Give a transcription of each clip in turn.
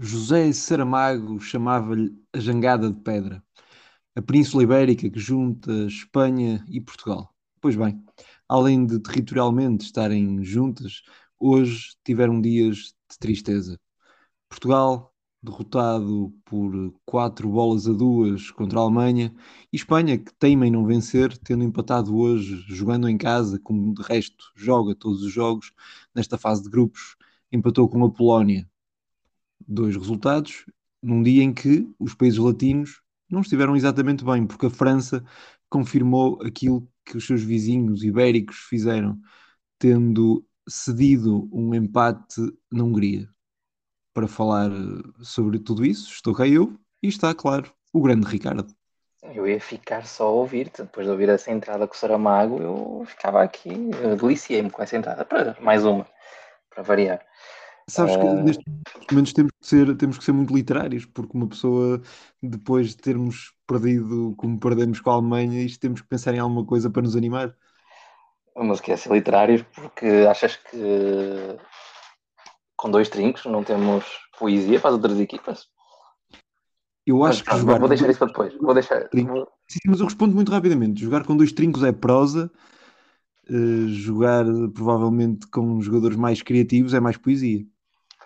José Saramago chamava-lhe a jangada de pedra, a Península Ibérica que junta Espanha e Portugal. Pois bem, além de territorialmente estarem juntas, hoje tiveram dias de tristeza. Portugal derrotado por quatro bolas a duas contra a Alemanha e Espanha que teima em não vencer, tendo empatado hoje, jogando em casa, como de resto joga todos os jogos nesta fase de grupos, empatou com a Polónia. Dois resultados num dia em que os países latinos não estiveram exatamente bem, porque a França confirmou aquilo que os seus vizinhos ibéricos fizeram, tendo cedido um empate na Hungria. Para falar sobre tudo isso, estou cá eu e está, claro, o grande Ricardo. Eu ia ficar só a ouvir-te, depois de ouvir essa entrada com o Saramago, eu ficava aqui, deliciei-me com essa entrada, para mais uma, para variar. Sabes que Uh, nestes momentos temos que ser, temos que ser muito literários, porque uma pessoa, depois de termos perdido como perdemos com a Alemanha, isto temos que pensar em alguma coisa para nos animar. Vamos esquecer literários, porque achas que com dois trincos não temos poesia para as outras equipas? Eu Mas acho que pronto, jogar vou deixar isso para depois. Vou deixar. Sim, mas eu respondo muito rapidamente. Jogar com dois trincos é prosa, eh, jogar provavelmente com jogadores mais criativos é mais poesia.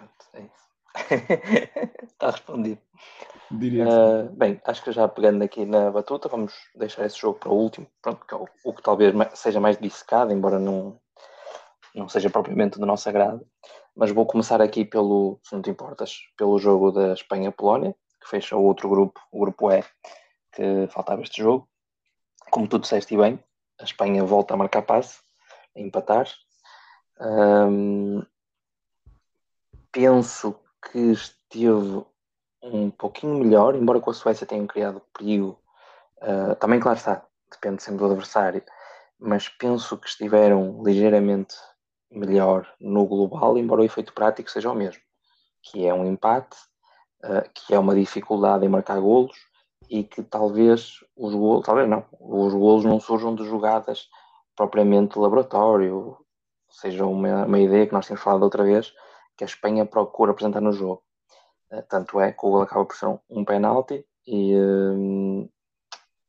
Pronto, é isso. Está respondido. Diria que sim. Uh, bem, acho que já pegando aqui na batuta, vamos deixar esse jogo para o último, pronto, que é o, o que talvez seja mais dissecado, embora não, não seja propriamente do nosso agrado. Mas vou começar aqui pelo, se não te importas, pelo jogo da Espanha-Polónia, que fecha o outro grupo, o grupo E, que faltava este jogo. Como tu disseste bem, a Espanha volta a marcar passe, a empatar. Um, penso que esteve um pouquinho melhor, embora com a Suécia tenham criado perigo. Uh, também, claro está, depende sempre do adversário, mas penso que estiveram ligeiramente melhor no global, embora o efeito prático seja o mesmo, que é um empate, uh, que é uma dificuldade em marcar golos e que talvez os golos, talvez não, os golos não surjam de jogadas propriamente laboratório, seja uma, uma ideia que nós tínhamos falado outra vez, que a Espanha procura apresentar no jogo. Uh, tanto é que o gol acaba por ser um, penalti e um,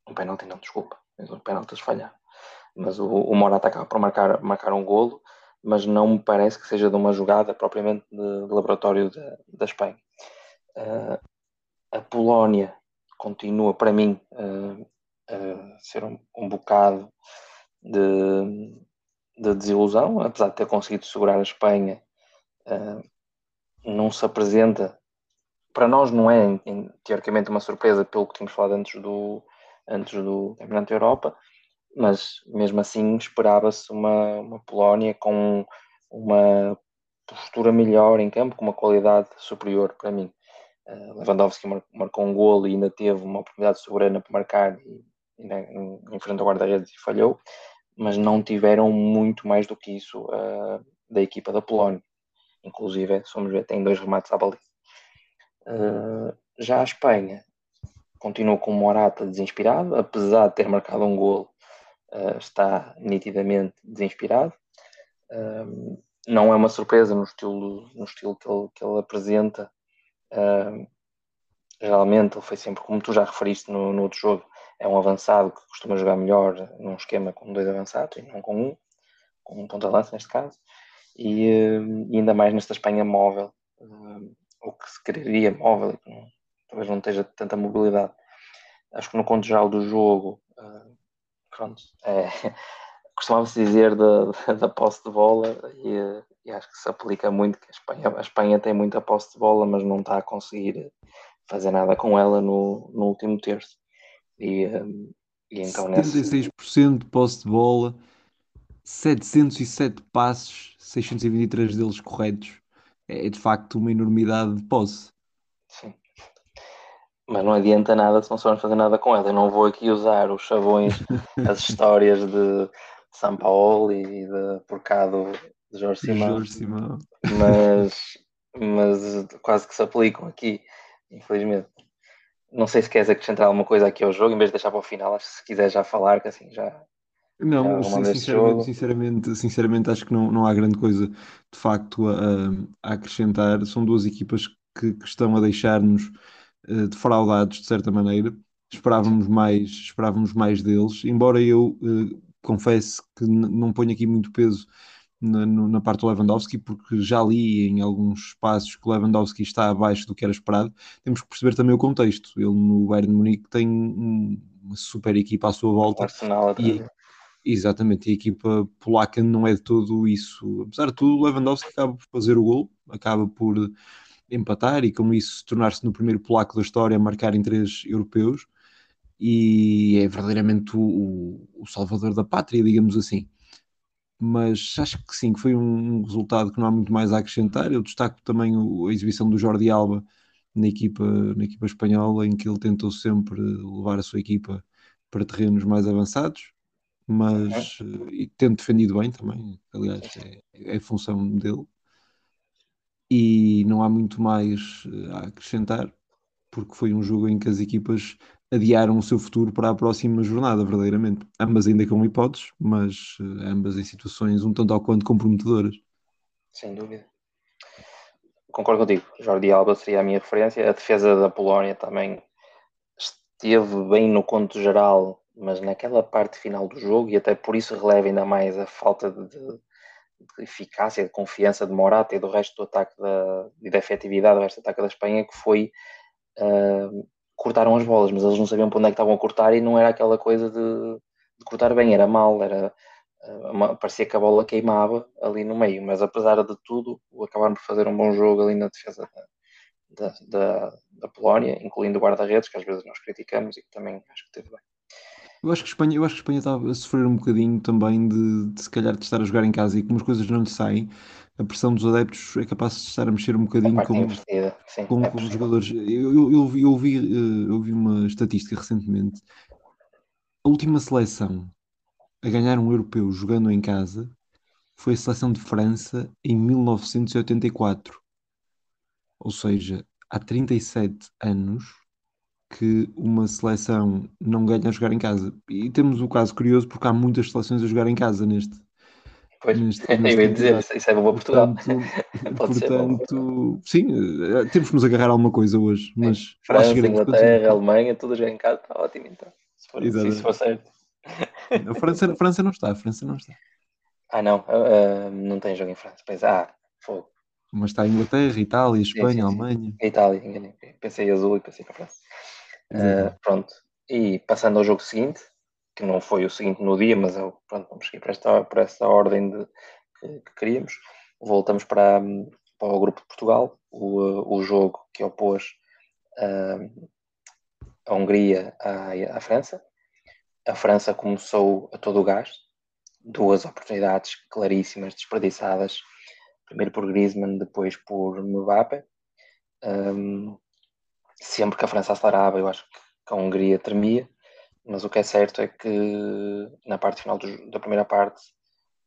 um penalti não, desculpa, os penaltis falharam. Mas o, o Morata acaba por marcar, marcar um golo, mas não me parece que seja de uma jogada propriamente de, de laboratório da Espanha. Uh, a Polónia continua, para mim, uh, a ser um, um bocado de, de, desilusão, apesar de ter conseguido segurar a Espanha, uh, não se apresenta. Para nós, não é teoricamente uma surpresa pelo que tínhamos falado antes do, antes do Campeonato da Europa, mas mesmo assim esperava-se uma, uma Polónia com uma postura melhor em campo, com uma qualidade superior para mim. Uh, Lewandowski mar, marcou um golo e ainda teve uma oportunidade soberana para marcar e, e em, em frente ao guarda-redes e falhou, mas não tiveram muito mais do que isso uh, da equipa da Polónia. Inclusive, se vamos ver, tem dois remates à baliza. Uh, já a Espanha continua com o Morata desinspirado, apesar de ter marcado um golo, uh, está nitidamente desinspirado. Uh, não é uma surpresa no estilo, no estilo que, ele, que ele apresenta. Geralmente ele foi sempre, como tu já referiste no, no, outro jogo, é um avançado que costuma jogar melhor num esquema com dois avançados e não com um, com um ponta-lança neste caso, e, e, ainda mais nesta Espanha móvel, o que se quereria móvel, não, talvez não esteja tanta mobilidade. Acho que no conto geral do jogo, uh, pronto, é, costumava-se dizer da, da posse de bola e, e, acho que se aplica muito que a Espanha, a Espanha tem muita posse de bola, mas não está a conseguir fazer nada com ela no, no último terço. E, e então 76% nesse... de posse de bola, 707 passos, 623 deles corretos. É de facto uma enormidade de posse. Sim. Mas não adianta nada se não soubermos fazer nada com ela. Eu não vou aqui usar os chavões, as histórias de São Paulo e de Porcado de Jorge Simão. Jorge Simão. Mas, mas quase que se aplicam aqui, infelizmente. Não sei se queres acrescentar alguma coisa aqui ao jogo, em vez de deixar para o final, acho que se quiser já falar, que assim já. Não, já sinceramente, sinceramente, sinceramente, acho que não, não há grande coisa de facto a, a acrescentar. São duas equipas que, que estão a deixar-nos uh, defraudados de certa maneira. Esperávamos mais, esperávamos mais deles, embora eu uh, confesse que não ponho aqui muito peso na, na, parte do Lewandowski, porque já li em alguns espaços que o Lewandowski está abaixo do que era esperado. Temos que perceber também o contexto. Ele no Bayern de Munique tem uma super equipa à sua volta. Arsenal e, exatamente, a equipa polaca não é de todo isso. Apesar de tudo, Lewandowski acaba por fazer o gol, acaba por empatar e com isso tornar-se no primeiro polaco da história a marcar em três europeus e é verdadeiramente o, o salvador da pátria, digamos assim mas acho que sim, que foi um resultado que não há muito mais a acrescentar. Eu destaco também a exibição do Jordi Alba na equipa, na equipa espanhola, em que ele tentou sempre levar a sua equipa para terrenos mais avançados, mas uhum. e tendo defendido bem também, aliás, é, é função dele. E não há muito mais eh, a acrescentar, porque foi um jogo em que as equipas adiaram o seu futuro para a próxima jornada, verdadeiramente. Ambas ainda com hipóteses, mas uh, ambas em situações um tanto ao quanto comprometedoras. Sem dúvida. Concordo contigo. Jordi Alba seria a minha referência. A defesa da Polónia também esteve bem no conto geral, mas naquela parte final do jogo, e até por isso releva ainda mais a falta de, de, eficácia, de confiança de Morata e do resto do ataque da, e da efetividade do resto do ataque da Espanha, que foi uh, cortaram as bolas, mas eles não sabiam para onde é que estavam a cortar e não era aquela coisa de, de cortar bem, era mal, era uma, parecia que a bola queimava ali no meio, mas apesar de tudo, acabaram por fazer um bom jogo ali na defesa da, da, da Polónia, incluindo o guarda-redes, que às vezes nós criticamos e que também acho que teve bem. Eu acho que Espanha, eu acho que Espanha estava a sofrer um bocadinho também de, de se calhar de estar a jogar em casa e como as coisas não lhe saem, a pressão dos adeptos é capaz de estar a mexer um bocadinho com, Sim, é os jogadores. Eu, eu, eu, vi, eu, vi, eh, eu vi uma estatística recentemente. A última seleção a ganhar um europeu jogando em casa foi a seleção de França em 1984. Ou seja, há 37 anos que uma seleção não ganha a jogar em casa. E temos um caso curioso porque há muitas seleções a jogar em casa neste, Pois, neste, neste eu ia dizer, isso, é bom para Portugal. Portanto, portanto sim, eh, temos que nos agarrar a alguma coisa hoje. Mas França, Inglaterra, Alemanha, tudo já em casa, está ótimo então. Se for, se isso for certo. A França, a França não está, a França não está. Ah, não, uh, não tem jogo em França. Pois, ah, fogo. Mas está a Inglaterra, Itália, Espanha, sim, sim, Alemanha. Itália, enganei. Pensei azul e pensei para a França. Uh, pronto. E passando ao jogo seguinte, que não foi o seguinte no dia, mas eu, pronto, vamos seguir por esta, por esta ordem de, que, que queríamos. Voltamos para, para o grupo de Portugal, o, o jogo que opôs uh, a Hungria à, à França. A França começou a todo o gás, duas oportunidades claríssimas, desperdiçadas, primeiro por Griezmann, depois por Mbappé. Um, sempre que a França acelerava, eu acho que a Hungria tremia mas o que é certo é que na parte final do, da primeira parte,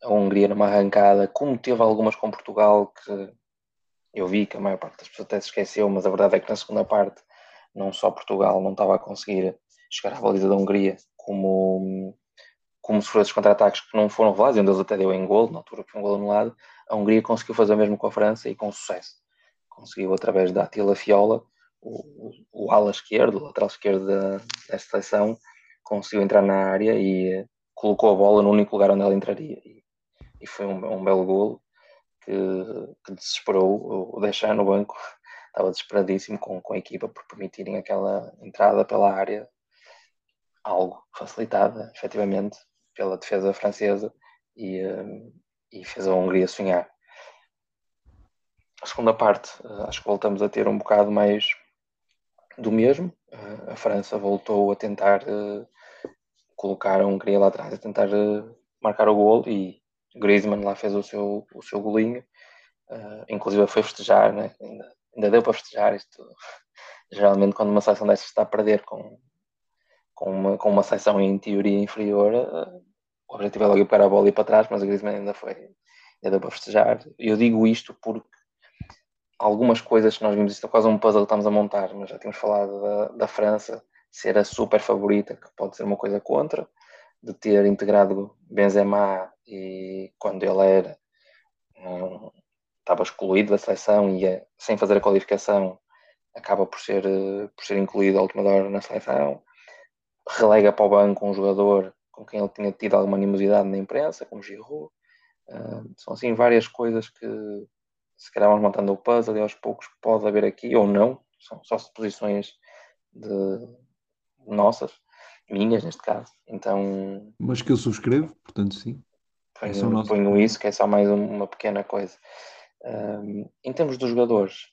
a Hungria numa arrancada, como teve algumas com Portugal, que eu vi que a maior parte das pessoas até se esqueceu, mas a verdade é que na segunda parte, não só Portugal não estava a conseguir chegar à baliza da Hungria, como, como sofreu esses contra-ataques que não foram revelados, e um deles até deu em gol, na altura foi um gol anulado, a Hungria conseguiu fazer o mesmo com a França e com sucesso. Conseguiu, através da Atila Fiola, o, o, ala esquerdo, o lateral esquerdo da, seleção, conseguiu entrar na área e colocou a bola no único lugar onde ela entraria. E, e foi um, um, belo golo que, que desesperou o Deschamps no banco. Estava desesperadíssimo com, com a equipa por permitirem aquela entrada pela área, algo facilitada, efetivamente, pela defesa francesa e, e fez a Hungria sonhar. A segunda parte, acho que voltamos a ter um bocado mais do mesmo. A França voltou a tentar colocar a Hungria lá atrás a tentar uh, marcar o gol e Griezmann lá fez o seu, o seu golinho, uh, inclusive foi festejar, né? ainda, ainda deu para festejar isto. Geralmente quando uma seleção dessas está a perder com, com, uma, com uma seleção em teoria inferior, o objetivo é logo ir para a bola e para trás, mas o Griezmann ainda foi, ainda deu para festejar. Eu digo isto porque algumas coisas que nós vimos, isto é quase um puzzle que estamos a montar, mas já tínhamos falado da, da França, ser a super favorita, que pode ser uma coisa contra, de ter integrado Benzema e quando ele era um, estava excluído da seleção e é, sem fazer a qualificação acaba por ser, por ser incluído a última hora na seleção, relega para o banco um jogador com quem ele tinha tido alguma animosidade na imprensa, como Giroud. Uh, são assim várias coisas que se calhar vamos montando o puzzle e aos poucos pode haver aqui ou não, são só suposições de nossas, minhas neste caso. Então. Mas que eu subscrevo, portanto sim. Ponho, ponho isso, que é só mais uma pequena coisa. Um, em termos dos jogadores,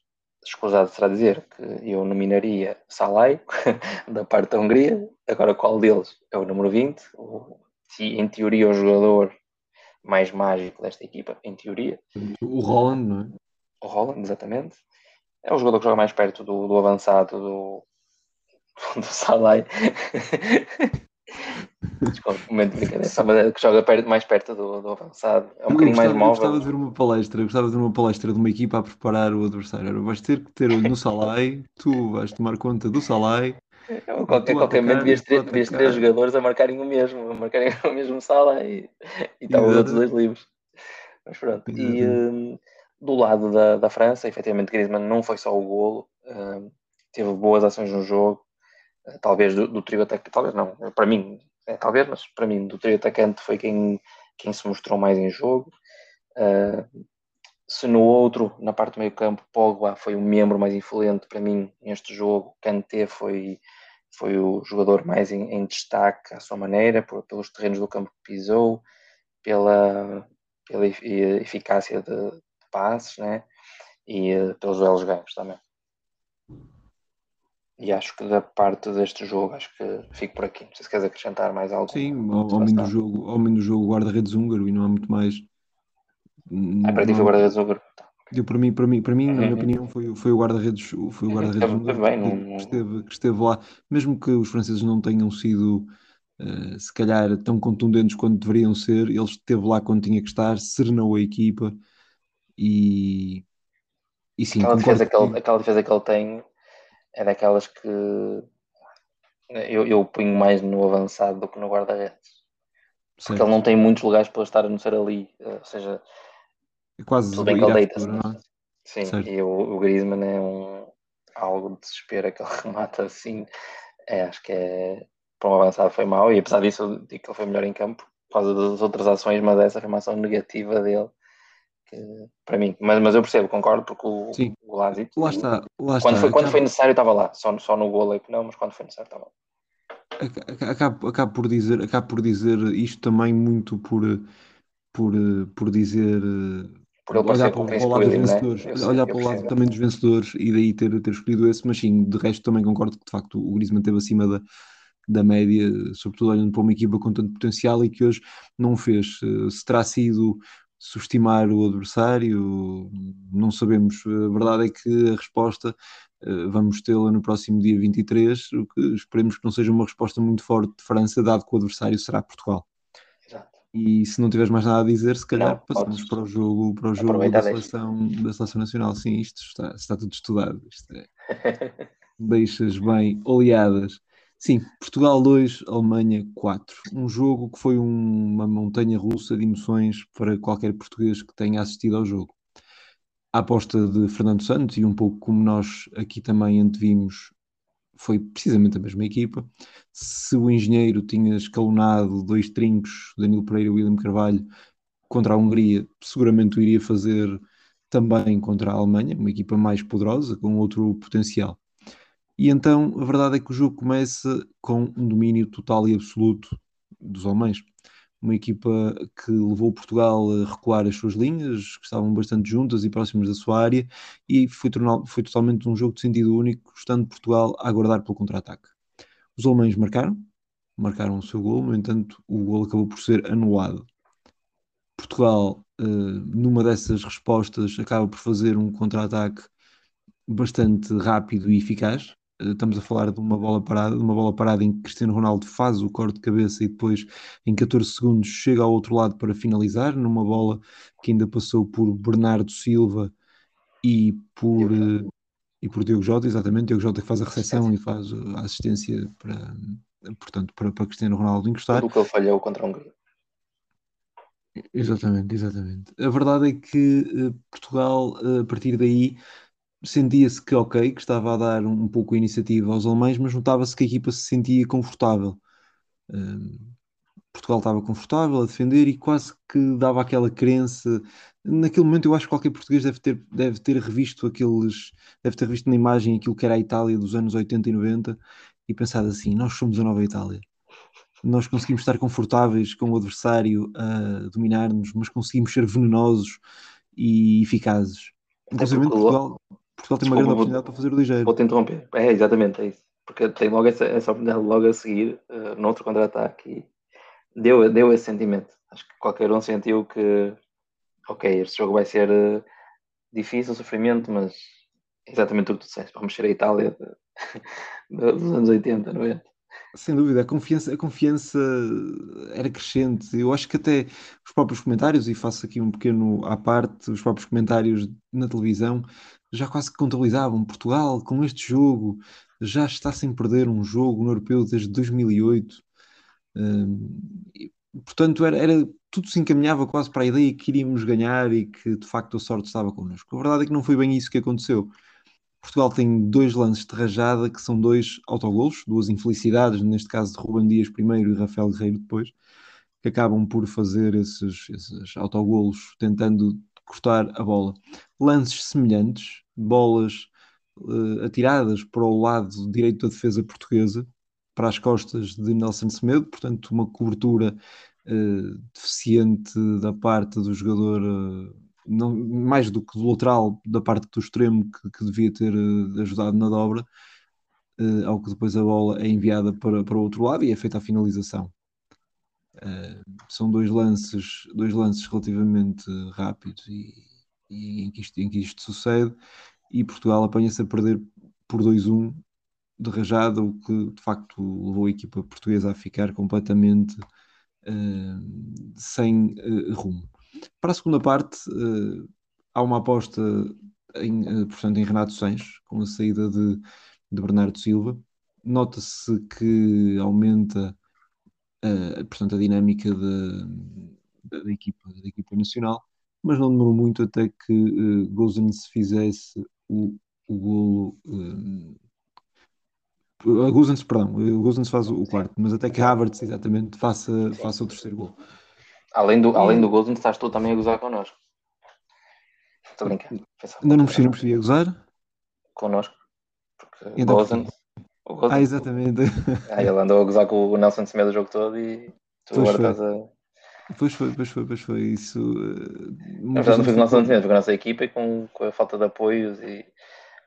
escusado será dizer que eu nominaria Salai, da parte da Hungria. Agora, qual deles é o número 20? O, em teoria, o jogador mais mágico desta equipa, em teoria. O Roland, não é? O Roland, exatamente. É o jogador que joga mais perto do, do avançado do, do Salai. Desculpa, momento de brincadeira, que joga perto, mais perto do, do avançado, é um eu bocadinho gostava, mais móvel. Eu gostava de ver uma palestra, gostava de ver uma palestra de uma equipa a preparar o adversário. Vais ter que ter olho no Salai, tu vais tomar conta do Salai. Eu, qualquer, qualquer momento devias ter, devias ter jogadores a marcarem o mesmo, a marcarem o mesmo Salai e, estavam os outros dois livres. Mas pronto, e um, do lado da, da França, efetivamente Griezmann não foi só o golo, um, teve boas ações no jogo, talvez do, do trio atacante, talvez não, para mim, é, talvez, mas para mim, do trio atacante foi quem, quem se mostrou mais em jogo. Uh, se no outro, na parte do meio campo, Pogba foi o membro mais influente para mim neste jogo, Kanté foi, foi o jogador mais em, em destaque à sua maneira, por, pelos terrenos do campo que pisou, pela, pela eficácia de, de passes né? e uh, pelos belos ganhos também. E acho que da parte deste jogo, acho que fico por aqui. Não sei se queres acrescentar mais algo. Sim, menos do jogo, menos do jogo guarda-redes húngaro e não há muito mais. Ah, para ti foi guarda-redes húngaro. Eu, para mim, para mim, para mim na minha uhum. opinião, foi, foi o guarda-redes foi o guarda-redes bem, não... que, esteve, que esteve lá, mesmo que os franceses não tenham sido uh, se calhar tão contundentes quanto deveriam ser, ele esteve lá quando tinha que estar, serenou a equipa e, e sim, aquela defesa, que ele, aquela defesa que ele tem é daquelas que eu, eu ponho mais no avançado do que no guarda-redes. Porque ele não tem muitos lugares para estar a não ser ali. Ou seja, é quase tudo bem que ele deita-se. É? Sim, certo. e o, o Griezmann é um, algo de desespero, aquele remata assim. É, acho que é para um avançado foi mau, e apesar disso eu digo que ele foi melhor em campo por causa das outras ações, mas essa foi uma ação negativa dele que, para mim. Mas, mas eu percebo, concordo, porque o, Sim. o Lazio. Lá está, lá quando, está. Foi, quando foi necessário, estava lá. Só, só no gol é que não, mas quando foi necessário, estava lá. Acabo, acabo, por dizer, acabo por dizer isto também muito por, por, por dizer. Por olhar para, o lado dos né? vencedores, né? olhar para o lado também dos vencedores e daí ter, ter escolhido esse, mas sim, de resto também concordo que de facto o Griezmann esteve acima da, da média, sobretudo olhando para uma equipa com tanto potencial e que hoje não fez. Se terá sido subestimar o adversário, não sabemos. A verdade é que a resposta eh, vamos tê-la no próximo dia 23, o que esperemos que não seja uma resposta muito forte de França, dado que o adversário será Portugal. E se não tiveres mais nada a dizer, se calhar não, passamos para o jogo, para o jogo da seleção, da seleção nacional. Sim, isto está, está tudo estudado. Isto é... Deixas bem oleadas. Sim, Portugal 2, Alemanha 4. Um jogo que foi um, uma montanha russa de emoções para qualquer português que tenha assistido ao jogo. A aposta de Fernando Santos, e um pouco como nós aqui também antevimos, foi precisamente a mesma equipa. Se o engenheiro tinha escalonado dois trincos, Danilo Pereira e William Carvalho, contra a Hungria, seguramente o iria fazer também contra a Alemanha, uma equipa mais poderosa, com outro potencial. E então a verdade é que o jogo começa com um domínio total e absoluto dos alemães. Uma equipa que levou Portugal a recuar as suas linhas, que estavam bastante juntas e próximas da sua área, e foi, foi totalmente um jogo de sentido único, estando Portugal a aguardar pelo contra-ataque. Os alemães marcaram, marcaram o seu gol, no entanto, o gol acabou por ser anulado. Portugal, eh, numa dessas respostas, acaba por fazer um contra-ataque bastante rápido e eficaz, estamos a falar de uma bola parada, de uma bola parada em que Cristiano Ronaldo faz o corte de cabeça e depois em 14 segundos chega ao outro lado para finalizar, numa bola que ainda passou por Bernardo Silva e por, e por Diogo Jota, exatamente, Diogo Jota que faz a recepção e faz a assistência para, portanto, para, para Cristiano Ronaldo encostar. O que ele falhou contra a Hungria. Exatamente, exatamente. A verdade é que uh, Portugal, uh, a partir daí, sentia-se que ok, que estava a dar um, um pouco a iniciativa aos alemães, mas notava-se que a equipa se sentia confortável. Uh, Portugal estava confortável a defender e quase que dava aquela crença. Naquele momento, eu acho que qualquer português deve ter, deve ter revisto aqueles, deve ter visto na imagem aquilo que era a Itália dos anos 80 e 90 e pensado assim: nós somos a nova Itália. Nós conseguimos estar confortáveis com o adversário a dominar-nos, mas conseguimos ser venenosos e eficazes. Inclusive, Portugal, Portugal tem uma grande oportunidade para fazer o ligeiro. Vou-te interromper. É, exatamente, é isso. Porque tem logo essa, essa oportunidade logo a seguir, uh, no outro contra-ataque deu, deu esse sentimento. Acho que qualquer um sentiu que, ok, este jogo vai ser uh, difícil, sofrimento, mas é exatamente o que tu disseste. Vamos ser a Itália de, de, dos anos 80, 90. Sem dúvida, a confiança, a confiança era crescente. Eu acho que até os próprios comentários, e faço aqui um pequeno à parte, os próprios comentários na televisão já quase que contabilizavam Portugal com este jogo já está sem perder um jogo no europeu desde 2008 portanto, era, era, tudo se encaminhava quase para a ideia que iríamos ganhar e que de facto a sorte estava connosco. A verdade é que não foi bem isso que aconteceu. Portugal tem dois lances de rajada que são dois autogolos, duas infelicidades, neste caso de Ruben Dias primeiro e Rafael Guerreiro depois, que acabam por fazer esses, esses autogolos tentando cortar a bola. Lances semelhantes, bolas uh, atiradas para o lado direito da defesa portuguesa, para as costas de Nelson Semedo, portanto, uma cobertura uh, deficiente da parte do jogador, uh, não, mais do que do lateral, da parte do extremo, que, que devia ter ajudado na dobra, ao que depois a bola é enviada para, para o outro lado e é feita a finalização. são dois lances, dois lances relativamente rápidos e em, que isto, em que isto sucede, e Portugal apanha-se a perder por 2-1 de rajada, o que de facto levou a equipa portuguesa a ficar completamente uh, sem uh, rumo. Para a segunda parte, uh, há uma aposta em, portanto, em Renato Sanches, com a saída de, de Bernardo Silva. Nota-se que aumenta portanto, a dinâmica da, da, equipa, da equipa nacional, mas não demorou muito até que uh, Gozens fizesse o, o golo a Guzans, perdão, o Guzans faz o quarto, mas até que Havertz exatamente faça, faça o terceiro gol. Além do, além do Guzans, estás tu também a gozar connosco. Estou brincando. Ainda não percebi, não percebi a gozar? Connosco. Porque então, o Gozans. Ah, exatamente. Ah, ele andou a gozar com o Nelson Semedo do jogo todo e tu agora estás a. Pois foi, pois foi, pois foi. Isso. Eh, Na verdade, não foi o Nelson Semedo, foi com a nossa equipa e com, com a falta de apoios e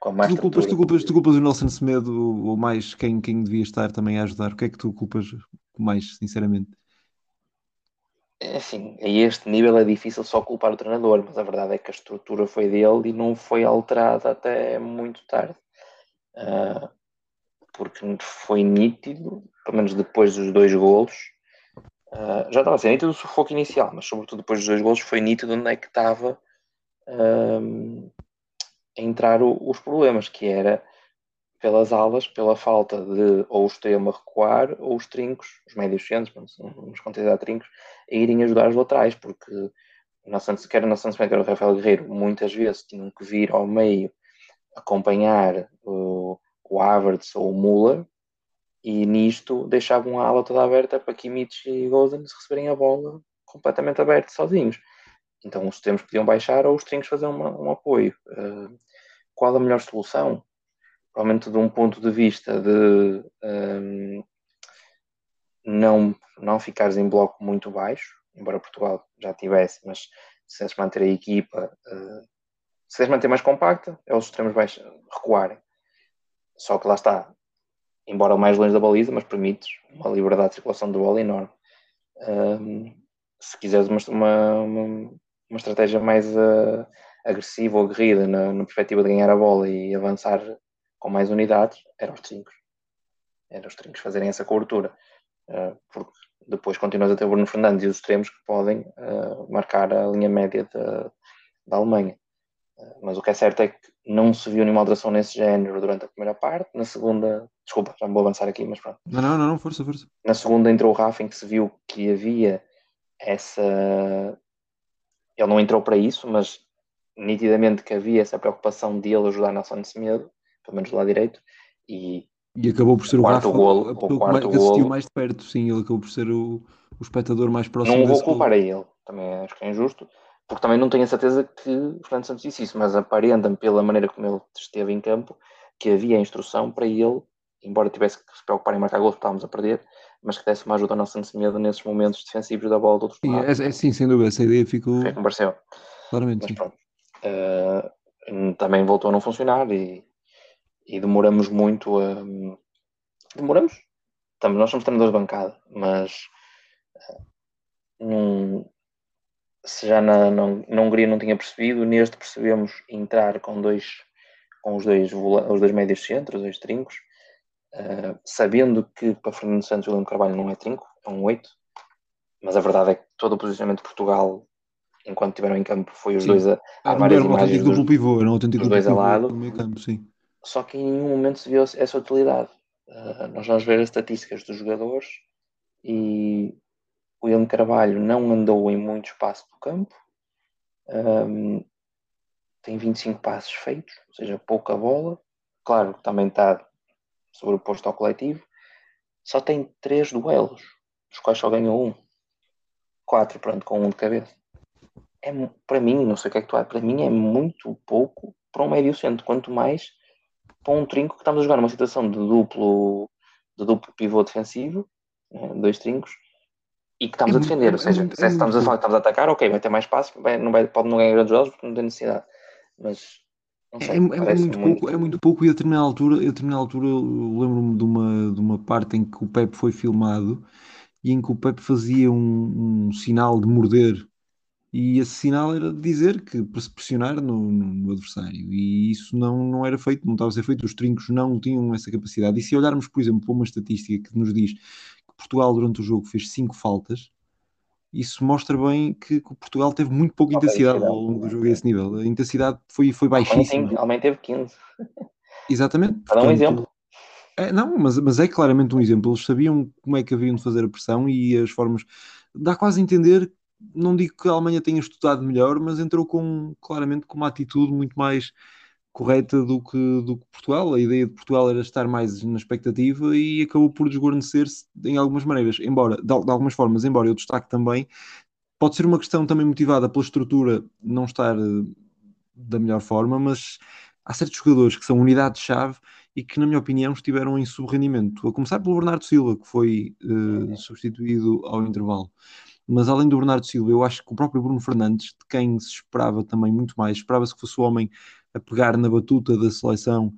com mais tu culpas, tu, culpas, tu culpas o Nelson Semedo ou mais quem, quem devia estar também a ajudar? O que é que tu culpas mais, sinceramente? É assim, a este nível é difícil só culpar o treinador, mas a verdade é que a estrutura foi dele e não foi alterada até muito tarde. Uh, porque foi nítido, pelo menos depois dos dois golos, uh, já estava a ser nítido o sufoco inicial, mas sobretudo depois dos dois golos foi nítido onde é que estava uh, a entrar o, os problemas, que era pelas alas, pela falta de ou o extremo a recuar ou os trincos, os médios centros, vamos considerar trincos, a irem ajudar os laterais, porque na Santos, quer na Santos quer o Rafael Guerreiro, muitas vezes tinham que vir ao meio acompanhar o, o Havertz ou o Muller e nisto deixavam a ala toda aberta para Kimmich e Gozens receberem a bola completamente aberta sozinhos. Então os extremos podiam baixar ou os trincos fazer uma, um apoio. Uh, qual a melhor solução? Provavelmente de um ponto de vista de um, não, não ficares em bloco muito baixo, embora Portugal já tivesse, mas se queres manter a equipa, uh, se queres manter mais compacta, é os extremos baixos recuarem. Só que lá está, embora mais longe da baliza, mas permites uma liberdade de circulação de bola enorme. Um, se quiseres uma, uma, uma estratégia mais uh, agressiva ou aguerrida na, na, perspectiva de ganhar a bola e avançar com mais unidades, eram os trincos. Eram os trincos fazerem essa cobertura. Uh, porque depois continuas a ter o Bruno Fernandes e os extremos que podem uh, marcar a linha média da Alemanha. Uh, mas o que é certo é que não se viu nenhuma alteração nesse género durante a primeira parte. Na segunda, desculpa, já me vou avançar aqui, mas pronto. Não, não, não, força, força. Na segunda entrou o Rafa em que se viu que havia essa. Ele não entrou para isso, mas nitidamente que havia essa preocupação de ele ajudar Nelson Semedo, pelo menos do lado direito, e, e acabou por ser o, quarto Rafa, golo, a o quarto que assistiu golo. mais de perto, sim, ele acabou por ser o, o espectador mais próximo Não vou desse culpar a ele, também acho que é injusto, porque também não tenho a certeza que o Fernando Santos disse isso, mas aparenta-me pela maneira como ele esteve em campo que havia a instrução para ele, embora tivesse que se preocupar em marcar gols porque estávamos a perder, mas que desse uma ajuda ao nosso Semedo nesses momentos defensivos da bola do outro Sim, lado. é, é sim, sem dúvida, essa ideia ficou Foi pareceu. claramente. Mas pronto. Uh, também voltou a não funcionar e, e demoramos muito a. Demoramos? Também, nós somos treinadores de bancada, mas uh, num, se já na, na, na, Hungria não tinha percebido, neste percebemos entrar com dois com os dois, os dois médios centros, os dois trincos, uh, sabendo que para Fernando Santos o William Carvalho não é trinco, é um 8, mas a verdade é que todo o posicionamento de Portugal enquanto estiveram em campo foi os Sim. dois a, há Era várias imagens autêntico dos, pivô, era um autêntico dos dois a lado. no meio campo, sim. só que em nenhum momento se viu essa utilidade. Uh, nós vamos ver as estatísticas dos jogadores e o William Carvalho não andou em muito espaço do campo, um, tem 25 passos feitos, ou seja, pouca bola. Claro, também está sobreposto ao coletivo. Só tem 3 duelos, dos quais só ganhou um. 4, pronto, com um de cabeça. É, para mim, não sei o que é que tu acha, para mim é muito pouco para um médio centro, quanto mais para um trinco que estamos a jogar numa situação de duplo, de duplo pivô defensivo, né, dois trincos, e que estamos É a muito- defender. é- ou seja, é muito- se é estamos muito a falar que estamos a atacar, ok, vai ter mais espaço, vai, não vai, pode não ganhar grandes jogos porque não tem necessidade. Mas não É, sei, é- parece muito pouco, é muito pouco e a determinada altura, a determinada altura eu lembro-me de uma, de uma parte em que o Pepe foi filmado e em que o Pepe fazia um, um sinal de morder e esse sinal era de dizer que para se pressionar no, no- no adversário e isso não, não era feito, não estava a ser feito, os trincos não tinham essa capacidade e se olharmos, por exemplo, para uma estatística que nos diz Portugal durante o jogo fez cinco faltas isso mostra bem que, que o Portugal teve muito pouca intensidade ao intensidade. longo do jogo a esse nível. A intensidade foi, foi baixíssima. a Alemanha teve 15. Exatamente. Para dar um exemplo. é, não, mas, mas é claramente um exemplo. Eles sabiam como é que haviam de fazer a pressão e as formas. Dá quase a entender, não digo que a Alemanha tenha estudado melhor, mas entrou com claramente com uma atitude muito mais correta do que, do que Portugal. A ideia de Portugal era estar mais na expectativa e acabou por desguarnecer-se em algumas maneiras, embora, de, de algumas formas, embora eu destaque também, pode ser uma questão também motivada pela estrutura não estar eh, da melhor forma, mas há certos jogadores que são unidades-chave e que, na minha opinião, estiveram em sub-rendimento. A começar pelo Bernardo Silva, que foi eh, substituído ao intervalo. Mas além do Bernardo Silva, eu acho que o próprio Bruno Fernandes, de quem se esperava também muito mais, esperava-se que fosse o homem a pegar na batuta da seleção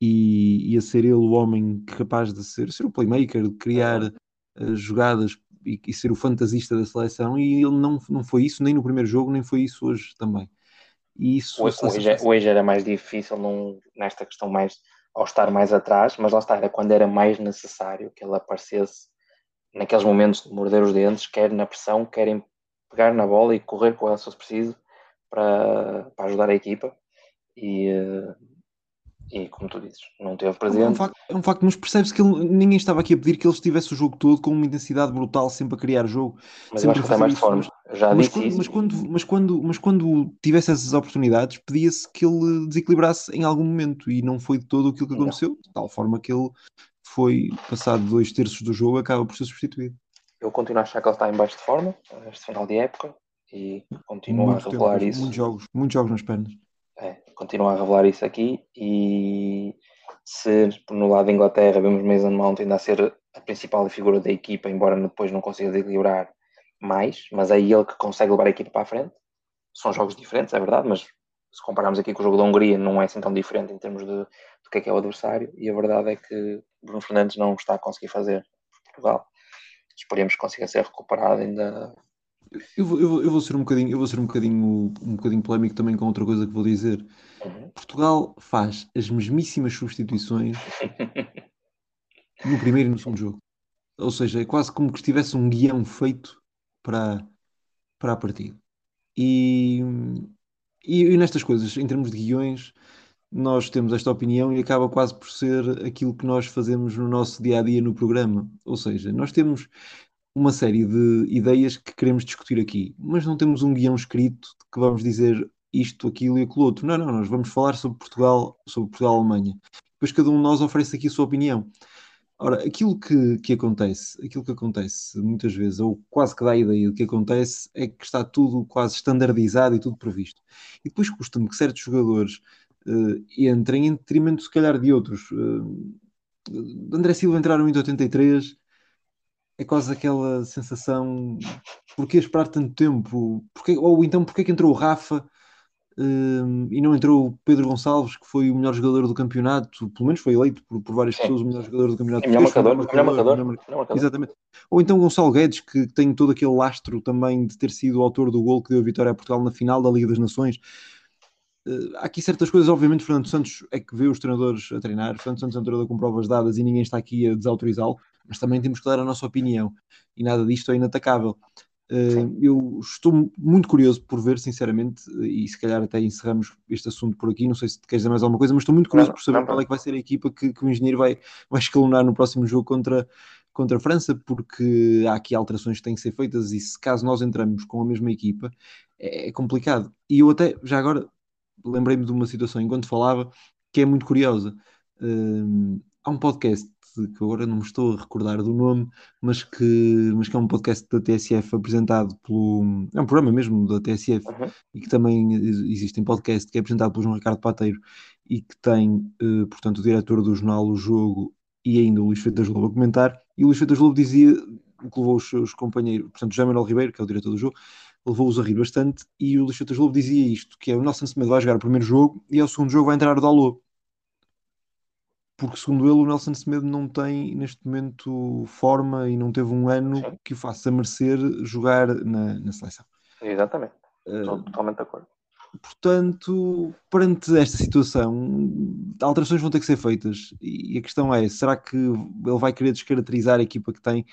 e, e a ser ele o homem capaz de ser, ser o playmaker, de criar eh, jogadas e, e ser o fantasista da seleção, e ele não, não foi isso nem no primeiro jogo, nem foi isso hoje também. E isso Hoje, hoje, hoje era mais difícil num, nesta questão mais ao estar mais atrás, mas lá está, era quando era mais necessário que ele aparecesse naqueles momentos de morder os dentes, quer na pressão, querem pegar na bola e correr com ela se fosse preciso para, para ajudar a equipa. E, eh, e como tu dizes, não teve É um presente. facto, é um facto, mas percebe-se que ele- ninguém estava aqui a pedir que ele estivesse o jogo todo com uma intensidade brutal, sempre a criar jogo. Mas eu sempre acho que mais de isso, forma. mas- Eu já Mas disse quando, isso. mas, quando, mas, quando, mas quando tivesse essas oportunidades, pedia-se que ele desequilibrasse em algum momento e não foi de todo aquilo que Não. aconteceu, de tal forma que ele foi, passado dois terços do jogo, acaba por ser substituído. Eu continuo a achar que ele está em baixo de forma, este final de época, e continuo Muito a revelar tempo, isso. muitos jogos, muitos jogos nas pernas. Continuo a revelar isso aqui e se no lado da Inglaterra vemos Mason Mount ainda a ser a principal figura da equipa, embora depois não consiga desequilibrar mais, mas é ele que consegue levar a equipa para a frente. São jogos diferentes, é verdade, mas se compararmos aqui com o jogo da Hungria não é assim tão diferente em termos de, do que é que é o adversário e a verdade é que Bruno Fernandes não está a conseguir fazer por Portugal. Esperemos que consiga ser recuperado ainda Eu vou, eu, vou, eu vou ser um bocadinho, eu vou ser um bocadinho, um bocadinho polémico também com outra coisa que vou dizer. Uhum. Portugal faz as mesmíssimas substituições no primeiro e no segundo jogo. Ou seja, é quase como que estivesse um guião feito para, para a partida. E, e, e nestas coisas, em termos de guiões, nós temos esta opinião e acaba quase por ser aquilo que nós fazemos no nosso dia a dia no programa. Ou seja, nós temos uma série de ideias que queremos discutir aqui, mas não temos um guião escrito que vamos dizer isto, aquilo e aquilo outro. Não, não, nós vamos falar sobre Portugal, sobre Portugal-Alemanha. Depois cada um de nós oferece aqui a sua opinião. Ora, aquilo que, que acontece, aquilo que acontece muitas vezes, ou quase que dá a ideia do que acontece, é que está tudo quase standardizado e tudo previsto. E depois custa-me que certos jogadores uh, entrem em detrimento, se calhar, de outros. Uh, André Silva entraram em 83, é quase aquela sensação, porquê esperar tanto tempo? Porquê, ou então porquê que entrou o Rafa um, e não entrou o Pedro Gonçalves, que foi o melhor jogador do campeonato, pelo menos foi eleito por, por várias Sim. pessoas o melhor jogador do campeonato. É melhor marcador, melhor marcador, melhor marcador. Exatamente. Ou então Gonçalo Guedes, que tem todo aquele lastro também de ter sido o autor do gol que deu a vitória a Portugal na final da Liga das Nações. Uh, há aqui certas coisas, obviamente, Fernando Santos é que vê os treinadores a treinar, Fernando Santos é um treinador com provas dadas e ninguém está aqui a desautorizá-lo, mas também temos que dar a nossa opinião e nada disto é inatacável. Uh, eu estou muito curioso por ver, sinceramente, e se calhar até encerramos este assunto por aqui. Não sei se queres dizer mais alguma coisa, mas estou muito curioso não, por saber não, qual é que vai ser a equipa que, que o engenheiro vai, vai escalonar no próximo jogo contra, contra a França, porque há aqui alterações que têm que ser feitas e se caso nós entramos com a mesma equipa é, é complicado. E eu até, já agora, lembrei-me de uma situação enquanto falava que é muito curiosa. Uh, há um podcast que agora não me estou a recordar do nome, mas que, mas que é um podcast da TSF apresentado pelo. É um programa mesmo da TSF uhum. e que também existe em podcast, que é apresentado pelo João Ricardo Pateiro e que tem, uh, portanto, o diretor do jornal O Jogo e ainda o Luís Freitas Lobo a comentar. E o Luís Freitas Lobo dizia, que levou os seus companheiros, portanto, José Manuel Ribeiro, que é o diretor do jogo, levou-os a rir bastante. E o Luís Freitas Lobo dizia isto: que é o Nelson Semedo vai jogar o primeiro jogo e ao segundo jogo vai entrar o Dalot porque segundo ele o Nelson Semedo não tem neste momento forma e não teve um ano Sim. que o faça merecer jogar na, na seleção. Exatamente, estou uh, totalmente de acordo. Portanto, perante esta situação, alterações vão ter que ser feitas e a questão é, será que ele vai querer descaracterizar a equipa que tem?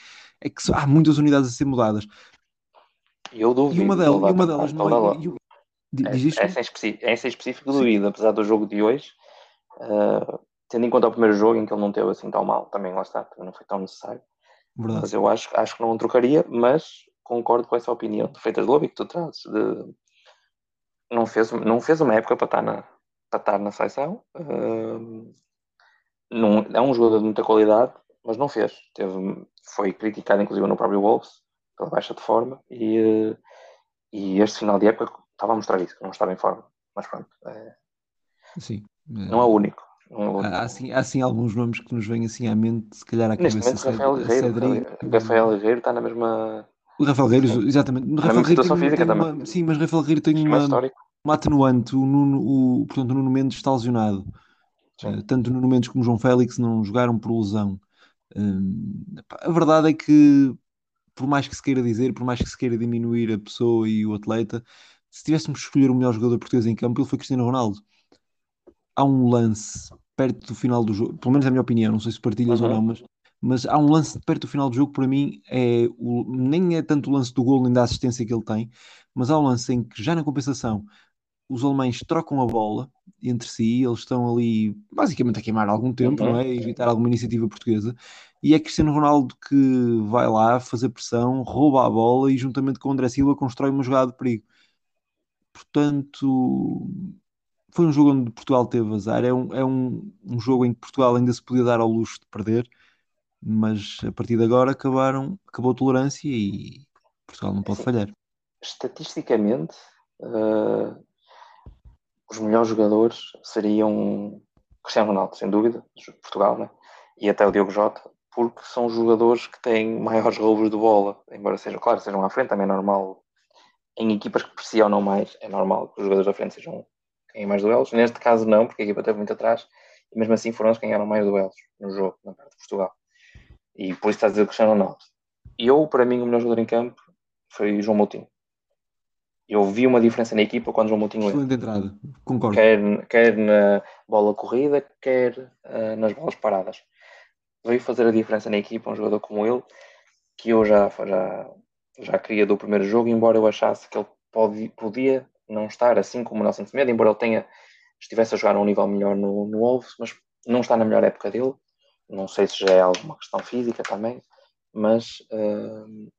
É que há muitas unidades a ser mudadas. Eu duvido. E uma delas, e uma delas não é... Eu, diz essa, em específico, essa em específico duvido, apesar do jogo de hoje... Uh tendo em conta o primeiro jogo em que ele não teve assim tão mal, também lá está, também não foi tão necessário. Verdade. Mas eu acho, acho que não trocaria, mas concordo com essa opinião de Freitas Lobo que tu trazes. De, não, fez, não fez uma época para estar na, para estar na seleção. Uh, não, é um jogador de muita qualidade, mas não fez. Teve, foi criticado inclusive no próprio Wolves pela baixa de forma e, e este final de época estava a mostrar isso, que não estava em forma. Mas pronto, é, Sim. não é o único. Há, assim, há assim alguns nomes que nos vêm assim à mente, se calhar à Neste cabeça. Neste momento, Rafael Guerreiro, Rafael Guerreiro está na mesma. O Rafael Guerreiro, exatamente. Na Rafael Guerreiro tem, física tem uma, sim, mas Rafael Guerreiro tem uma, uma atenuante. O Nuno, o, portanto, o Nuno Mendes está lesionado. Uh, tanto o Nuno Mendes como o João Félix não jogaram por lesão. Uh, a verdade é que, por mais que se queira dizer, por mais que se queira diminuir a pessoa e o atleta, se tivéssemos que escolher o melhor jogador português em campo, ele foi Cristiano Ronaldo. Há um lance perto do final do jogo, pelo menos é a minha opinião, não sei se partilhas uhum. ou não, mas, mas há um lance perto do final do jogo, para mim, é o, nem é tanto o lance do gol nem da assistência que ele tem, mas há um lance em que já na compensação os alemães trocam a bola entre si, eles estão ali basicamente a queimar algum tempo, uhum. não é? evitar alguma iniciativa portuguesa, e é Cristiano Ronaldo que vai lá fazer pressão, rouba a bola e juntamente com o André Silva constrói uma jogada de perigo. Portanto, foi um jogo onde Portugal teve azar. É um, é um, um jogo em que Portugal ainda se podia dar ao luxo de perder, mas a partir de agora acabaram, acabou a tolerância e Portugal não pode Sim. falhar. Estatisticamente, uh, os melhores jogadores seriam Cristiano Ronaldo, sem dúvida, de Portugal, né? e até o Diogo Jota, porque são jogadores que têm maiores roubos de bola, embora seja, claro, sejam à frente, também é normal. Em equipas que pressionam mais, é normal que os jogadores da frente sejam ganham mais duelos. Neste caso, não, porque a equipa esteve muito atrás e mesmo assim foram os que ganharam mais duelos no jogo, na parte de Portugal. E por isso está a dizer o Cristiano Ronaldo. Eu, para mim, o melhor jogador em campo foi João Moutinho. Eu vi uma diferença na equipa quando João Moutinho Excelente entrada, concordo. Quer, quer na bola corrida, quer uh, nas bolas paradas. Veio fazer a diferença na equipa um jogador como ele, que eu já, já, já queria do primeiro jogo, embora eu achasse que ele pode, podia não estar assim como o Nelson Semedo, embora ele tenha, estivesse a jogar a um nível melhor no, no Wolves, mas não está na melhor época dele. Não sei se já é alguma questão física também, mas uh,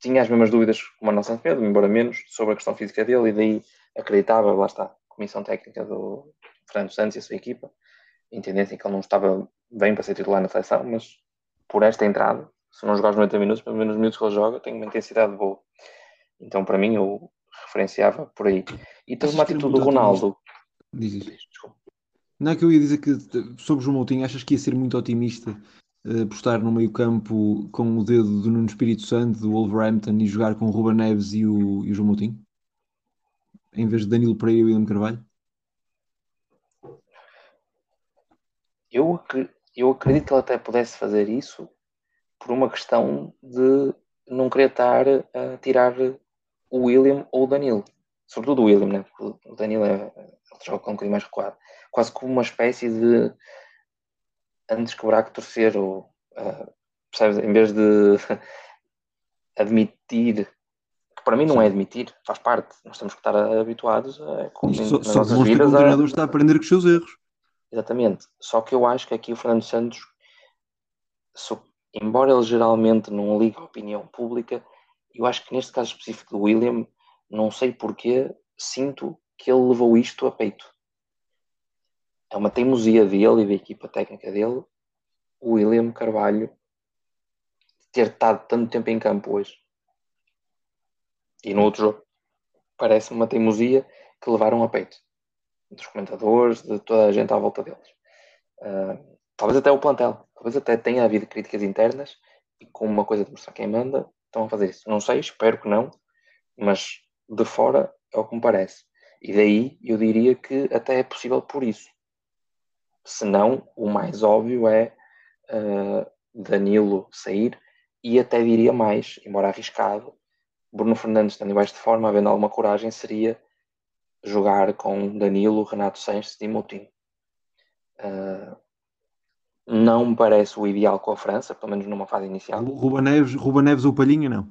tinha as mesmas dúvidas como a nossa Pedro, embora menos, sobre a questão física dele, e daí acreditava, lá está, a comissão técnica do Fernando Santos e a sua equipa, entendessem que ele não estava bem para ser titular na seleção, mas por esta entrada, se não jogar os 90 minutos, pelo menos os minutos que ele joga, tem uma intensidade boa. Então, para mim, eu referenciava por aí. E teve uma atitude do Ronaldo. Diz isso. Não é que eu ia dizer que sobre o João Moutinho, achas que ia ser muito otimista uh, por estar no meio campo com o dedo do Nuno Espírito Santo, do Wolverhampton e jogar com o Ruben Neves e o, e o João Moutinho? Em vez de Danilo Pereira e William Carvalho? Eu, eu acredito que ele até pudesse fazer isso por uma questão de não querer estar a tirar o William ou o Danilo. Sobretudo o William, né? Porque o Danilo é, joga um bocadinho mais recuado. Quase como uma espécie de antes quebrar que torcer, ou uh, percebes? Em vez de admitir, que para mim não é admitir, faz parte, nós temos que estar habituados a. Isto só, só que o treinador a... está a aprender com os seus erros. Exatamente. Só que eu acho que aqui o Fernando Santos, embora ele geralmente não ligue a opinião pública, eu acho que neste caso específico do William, não sei porquê, sinto que ele levou isto a peito. É uma teimosia dele e da equipa técnica dele, o William Carvalho, ter estado tanto tempo em campo hoje. E no outro jogo, parece uma teimosia que levaram a peito. Dos comentadores, de toda a gente à volta deles. Uh, talvez até o plantel, talvez até tenha havido críticas internas e com uma coisa de mostrar quem manda, estão a fazer isso. Não sei, espero que não, mas de fora é o que me parece. E daí eu diria que até é possível por isso. Se não, o mais óbvio é uh, Danilo sair e até diria mais, embora arriscado, Bruno Fernandes estando em baixo de forma, havendo alguma coragem, seria jogar com Danilo, Renato Sanches e Moutinho. Uh, não me parece o ideal com a França, pelo menos numa fase inicial. Ruba Neves, Ruba Neves ou Palhinha, não?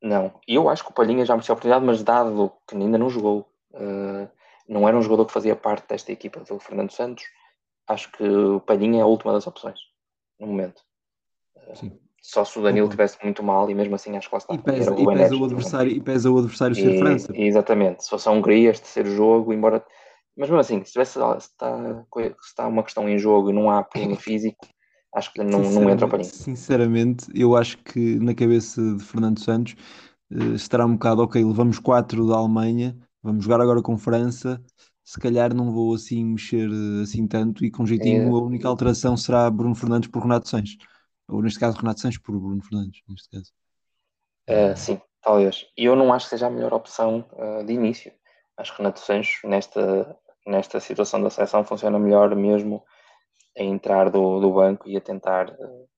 Não. Eu acho que o Palhinha já merecia a oportunidade, mas dado que ainda não jogou, uh, não era um jogador que fazia parte desta equipa do Fernando Santos, acho que o Palhinha é a última das opções, no momento. Uh, só se o Danilo estivesse muito mal e mesmo assim acho que lá está. E pesa, e pesa, o, adversário, e pesa o adversário ser França. Exatamente. Se fosse a Hungria, este terceiro jogo, embora mas mesmo assim, se, tivesse, se, está, se está uma questão em jogo e não há problema físico, acho que não, não entra para ninguém. Sinceramente, eu acho que na cabeça de Fernando Santos uh, estará um bocado, ok, levamos quatro da Alemanha, vamos jogar agora com França, se calhar não vou assim mexer eh, assim tanto e com jeitinho é. a única alteração será Bruno Fernandes por Renato Sanches. Ou neste caso Renato Sanches por Bruno Fernandes, neste caso. Uh, sim, talvez. E eu não acho que seja a melhor opção uh, de início. Acho que Renato Sanches, nesta, nesta situação da seleção funciona melhor mesmo a entrar do, do banco e a tentar uh,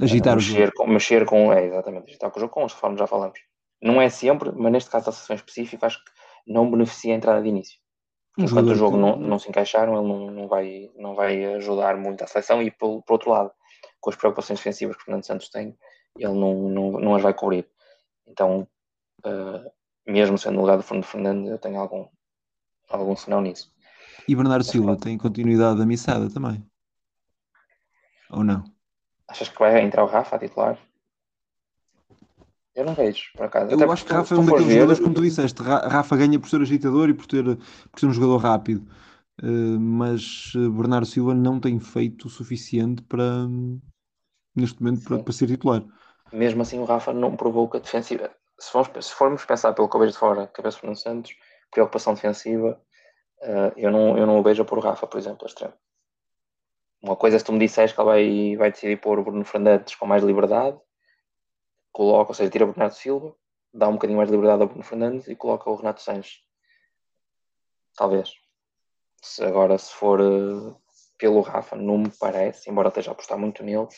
agitar mexer, com, mexer com, é, exatamente, agitar com o jogo, com os reformas já falamos. Não é sempre, mas neste caso da seleção específica acho que não beneficia a entrada de início. Enquanto o jogo não, não se encaixaram, ele não, não, vai, não vai ajudar muito a seleção e por, por outro lado, com as preocupações defensivas que o Fernando Santos tem, ele não, não, não as vai cobrir. Então, uh, mesmo sendo no lugar do Fernando eu tenho algum, algum sinal nisso. E Bernardo Silva tem continuidade da missada também? Ou não? Achas que vai entrar o Rafa a titular? Eu não vejo, por acaso. Eu Até acho que Rafa é um daqueles ver... jogadores, como tu disseste, Rafa ganha por ser agitador e por, ter, por ser um jogador rápido. Uh, mas eh, Bernardo Silva não tem feito o suficiente para, neste momento, para, para, ser titular. Mesmo assim, o Rafa não provoca defensiva. Se formos, se formos pensar pelo vejo de fora, cabeça Fernando Santos, preocupação defensiva, Uh, eu, não, eu não o vejo o Rafa, por exemplo, a extremo. Uma coisa, se tu me disseres que ele vai, vai decidir pôr o Bruno Fernandes com mais liberdade, coloca, ou seja, tira o Bernardo Silva, dá um bocadinho mais de liberdade ao Bruno Fernandes e coloca o Renato Sanches. Talvez. Se agora, se for uh, pelo Rafa, não me parece, embora esteja a apostar muito nele,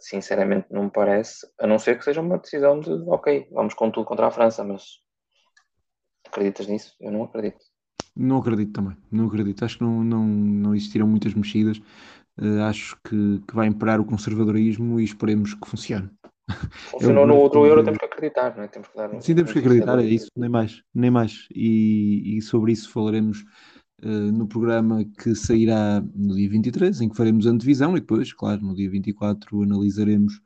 sinceramente não me parece, a não ser que seja uma decisão de, ok, vamos com tudo contra a França, mas acreditas nisso? Eu não acredito. Não acredito também, não acredito. Acho que não, não, não existiram muitas mexidas. Uh, acho que, que vai imperar o conservadorismo e esperemos que funcione. Funcionou no outro euro, temos que acreditar, não é? Temos que dar Sim, temos que acreditar, é isso, nem mais, nem mais. E, e sobre isso falaremos uh, no programa que sairá no dia 23, em que faremos a divisão e depois, claro, no dia 24 analisaremos,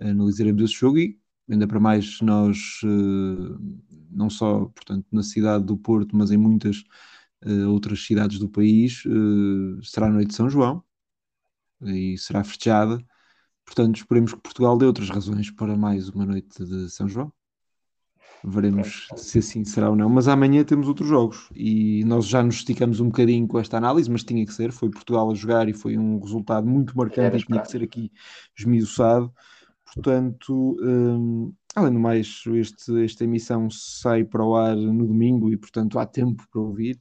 analisaremos esse jogo e ainda para mais nós, uh, não só, portanto, na cidade do Porto, mas em muitas uh, outras cidades do país, será a noite de São João e será festejada. Portanto, esperemos que Portugal dê outras razões para mais uma noite de São João. Veremos se assim será ou não. Mas amanhã temos outros jogos e nós já nos esticamos um bocadinho com esta análise, mas tinha que ser. Foi Portugal a jogar e foi um resultado muito marcante e tinha que ser aqui esmiuçado. Portanto, um, além do mais, este, esta emissão sai para o ar no domingo e, portanto, há tempo para ouvir.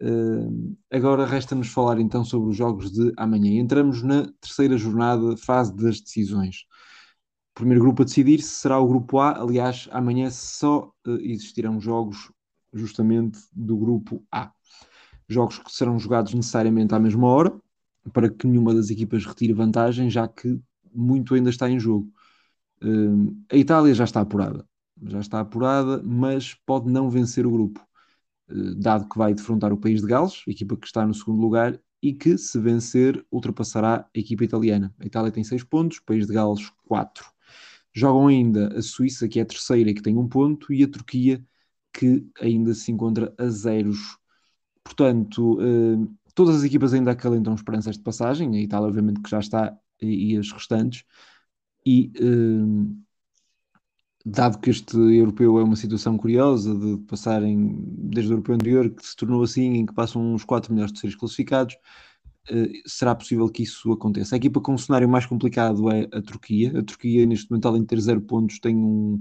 Uh, agora resta-nos falar então sobre os jogos de amanhã. Entramos na terceira jornada, fase das decisões. O primeiro grupo a decidir será o grupo A. Aliás, amanhã só uh, existirão jogos justamente do grupo A. Jogos que serão jogados necessariamente à mesma hora, para que nenhuma das equipas retire vantagem, já que muito ainda está em jogo. Uh, a Itália já está apurada, já está apurada, mas pode não vencer o grupo. Eh, dado que vai defrontar o país de Gales, equipa que está no segundo lugar, e que, se vencer, ultrapassará a equipa italiana. A Itália tem 6 pontos, o país de Gales 4. Jogam ainda a Suíça, que é a terceira e que tem um ponto, e a Turquia, que ainda se encontra a zeros. Portanto, eh, todas as equipas ainda acalentam esperanças de passagem, a Itália, obviamente, que já está, e, as restantes, e eh, dado que este europeu é uma situação curiosa de passarem desde o europeu anterior, que se tornou assim, em que passam os quatro melhores terceiros classificados, uh, será possível que isso aconteça. A equipa com um cenário mais complicado é a Turquia. A Turquia, neste momento, além de ter zero pontos, tem um,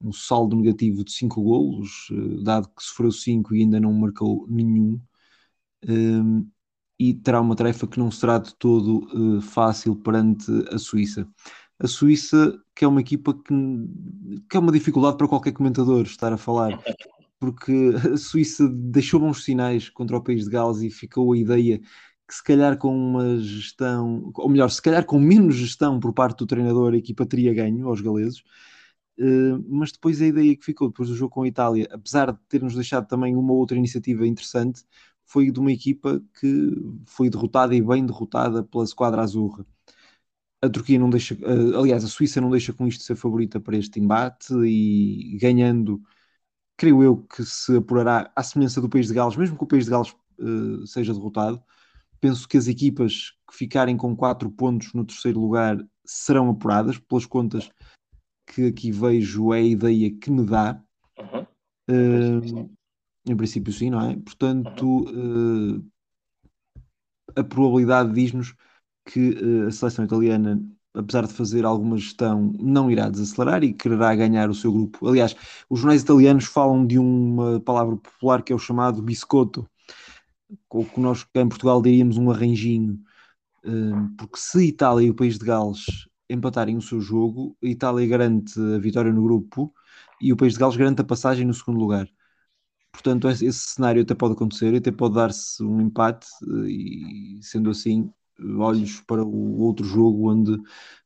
um saldo negativo de cinco golos, uh, dado que sofreu cinco e ainda não marcou nenhum. Um, e terá uma tarefa que não será de todo uh, fácil perante a Suíça a Suíça, que é uma equipa que, que é uma dificuldade para qualquer comentador estar a falar, porque a Suíça deixou bons sinais contra o país de Gales e ficou a ideia que se calhar com uma gestão, ou melhor, se calhar com menos gestão por parte do treinador, a equipa teria ganho aos galeses. Uh, mas depois a ideia que ficou depois do jogo com a Itália, apesar de ter-nos deixado também uma outra iniciativa interessante, foi de uma equipa que foi derrotada e bem derrotada pela Esquadra Azurra a Turquia não deixa, aliás, a Suíça não deixa com isto ser favorita para este embate e ganhando, creio eu que se apurará à semelhança do país de Gales, mesmo que o país de Gales uh, seja derrotado. Penso que as equipas que ficarem com quatro pontos no terceiro lugar serão apuradas, pelas contas que aqui vejo é a ideia que me dá. Uhum. Uh, em princípio, sim, não é? Portanto, uhum. a probabilidade diz-nos que uh, a seleção italiana, apesar de fazer alguma gestão, não irá desacelerar e quererá ganhar o seu grupo. Aliás, os jornais italianos falam de uma palavra popular que é o chamado biscotto, ou que nós em Portugal diríamos um arranjinho, uh, porque se a Itália e o país de Gales empatarem o seu jogo, a Itália garante a vitória no grupo e o país de Gales garante a passagem no segundo lugar. Portanto, esse cenário até pode acontecer, até pode dar-se um empate, eh, e sendo assim, olhos para o outro jogo onde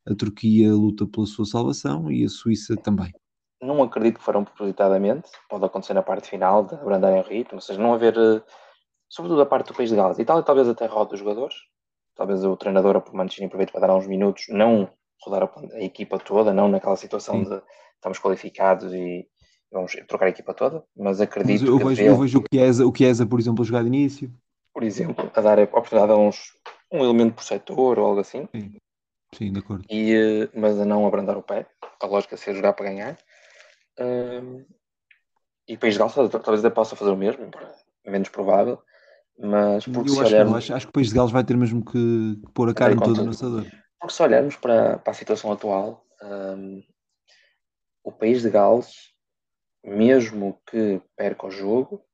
a Turquia luta pela sua salvação e a Suíça também. Não acredito que foram propositadamente, pode acontecer na parte final de abrandarem o ritmo, ou seja, não haver, eh, sobretudo a parte do país de Gales. Itália talvez até rode os jogadores, talvez o treinador, o Mancini, aproveite para dar uns minutos, não rodar a, a equipa toda, não naquela situação Sim. de estamos qualificados e vamos trocar a equipa toda, mas acredito mas eu, que vejo, eu vejo o Chiesa, o Chiesa, por exemplo, a jogar de início. Por exemplo, a dar a oportunidade a uns um elemento por setor ou algo assim. Sim, Sim de acordo. E, eh, mas a não abrandar o pé. A lógica é ser jogar para ganhar. Um, e o País de Gales talvez até possa fazer o mesmo, menos provável. Mas porque Eu se acho, olharmos... acho, acho, que o País de Gales vai ter mesmo que, que pôr a cara em todo o lançador. Porque se olharmos para, para a situação atual, um, o País de Gales, mesmo que perca o jogo,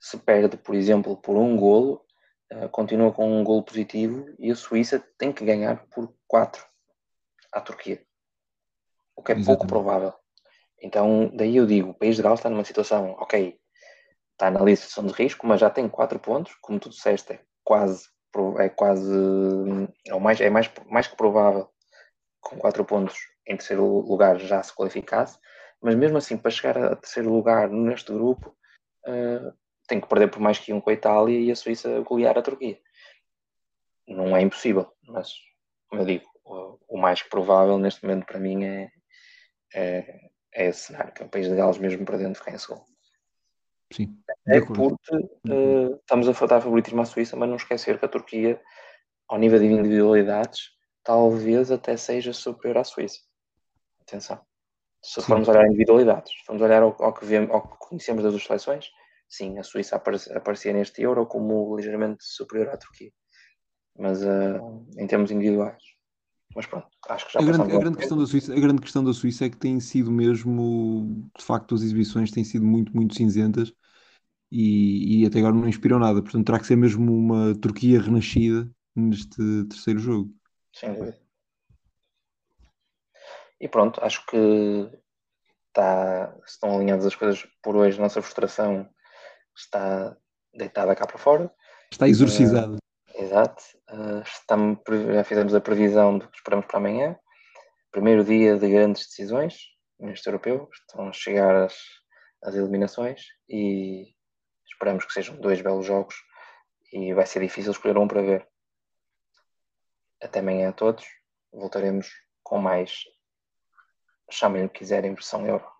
se perde, por exemplo, por um golo, uh, continua com um gol positivo e a Suíça tem que ganhar por 4 à Turquia, o que é Exatamente. pouco provável. Então, daí eu digo, o país de Gales está numa situação, ok, está na lista de risco, mas já tem 4 pontos, como tu disseste, é quase, é quase, é, mais, é mais, mais que provável com 4 pontos em terceiro lugar já se qualificasse, mas mesmo assim, para chegar a terceiro lugar neste grupo, uh, tem que perder por mais que um com a Itália e a Suíça golear a Turquia. Não é impossível, mas, como eu digo, o, o mais provável neste momento para mim é, é, é esse cenário, que é o país de Gales mesmo perdendo ficar em segundo. Sim. É porque uh, estamos a faltar favoritismo à Suíça, mas não esquecer que a Turquia, ao nível de individualidades, talvez até seja superior à Suíça. Atenção. Se sim. formos olhar individualidades, se formos olhar ao, ao, que vemos, ao que conhecemos das duas seleções, sim, a Suíça aparecia, aparecia neste Euro como ligeiramente superior à Turquia. Mas uh, em termos individuais. Mas pronto, acho que já a grande, a grande questão da Suíça A grande questão da Suíça é que tem sido mesmo, de facto, as exibições têm sido muito, muito cinzentas e, e até agora não inspiram nada. Portanto, terá que ser mesmo uma Turquia renascida neste terceiro jogo. Sem dúvida. E pronto, acho que está, estão alinhadas as coisas por hoje. Nossa frustração está deitada cá para fora. Está exorcizada. Uh, exato. Uh, estamos, já fizemos a previsão do que esperamos para amanhã. Primeiro dia de grandes decisões neste europeu. Estão a chegar as, as eliminações e esperamos que sejam dois belos jogos e vai ser difícil escolher um para ver. Até amanhã a todos. Voltaremos com mais chamem o que quiserem, versão euro.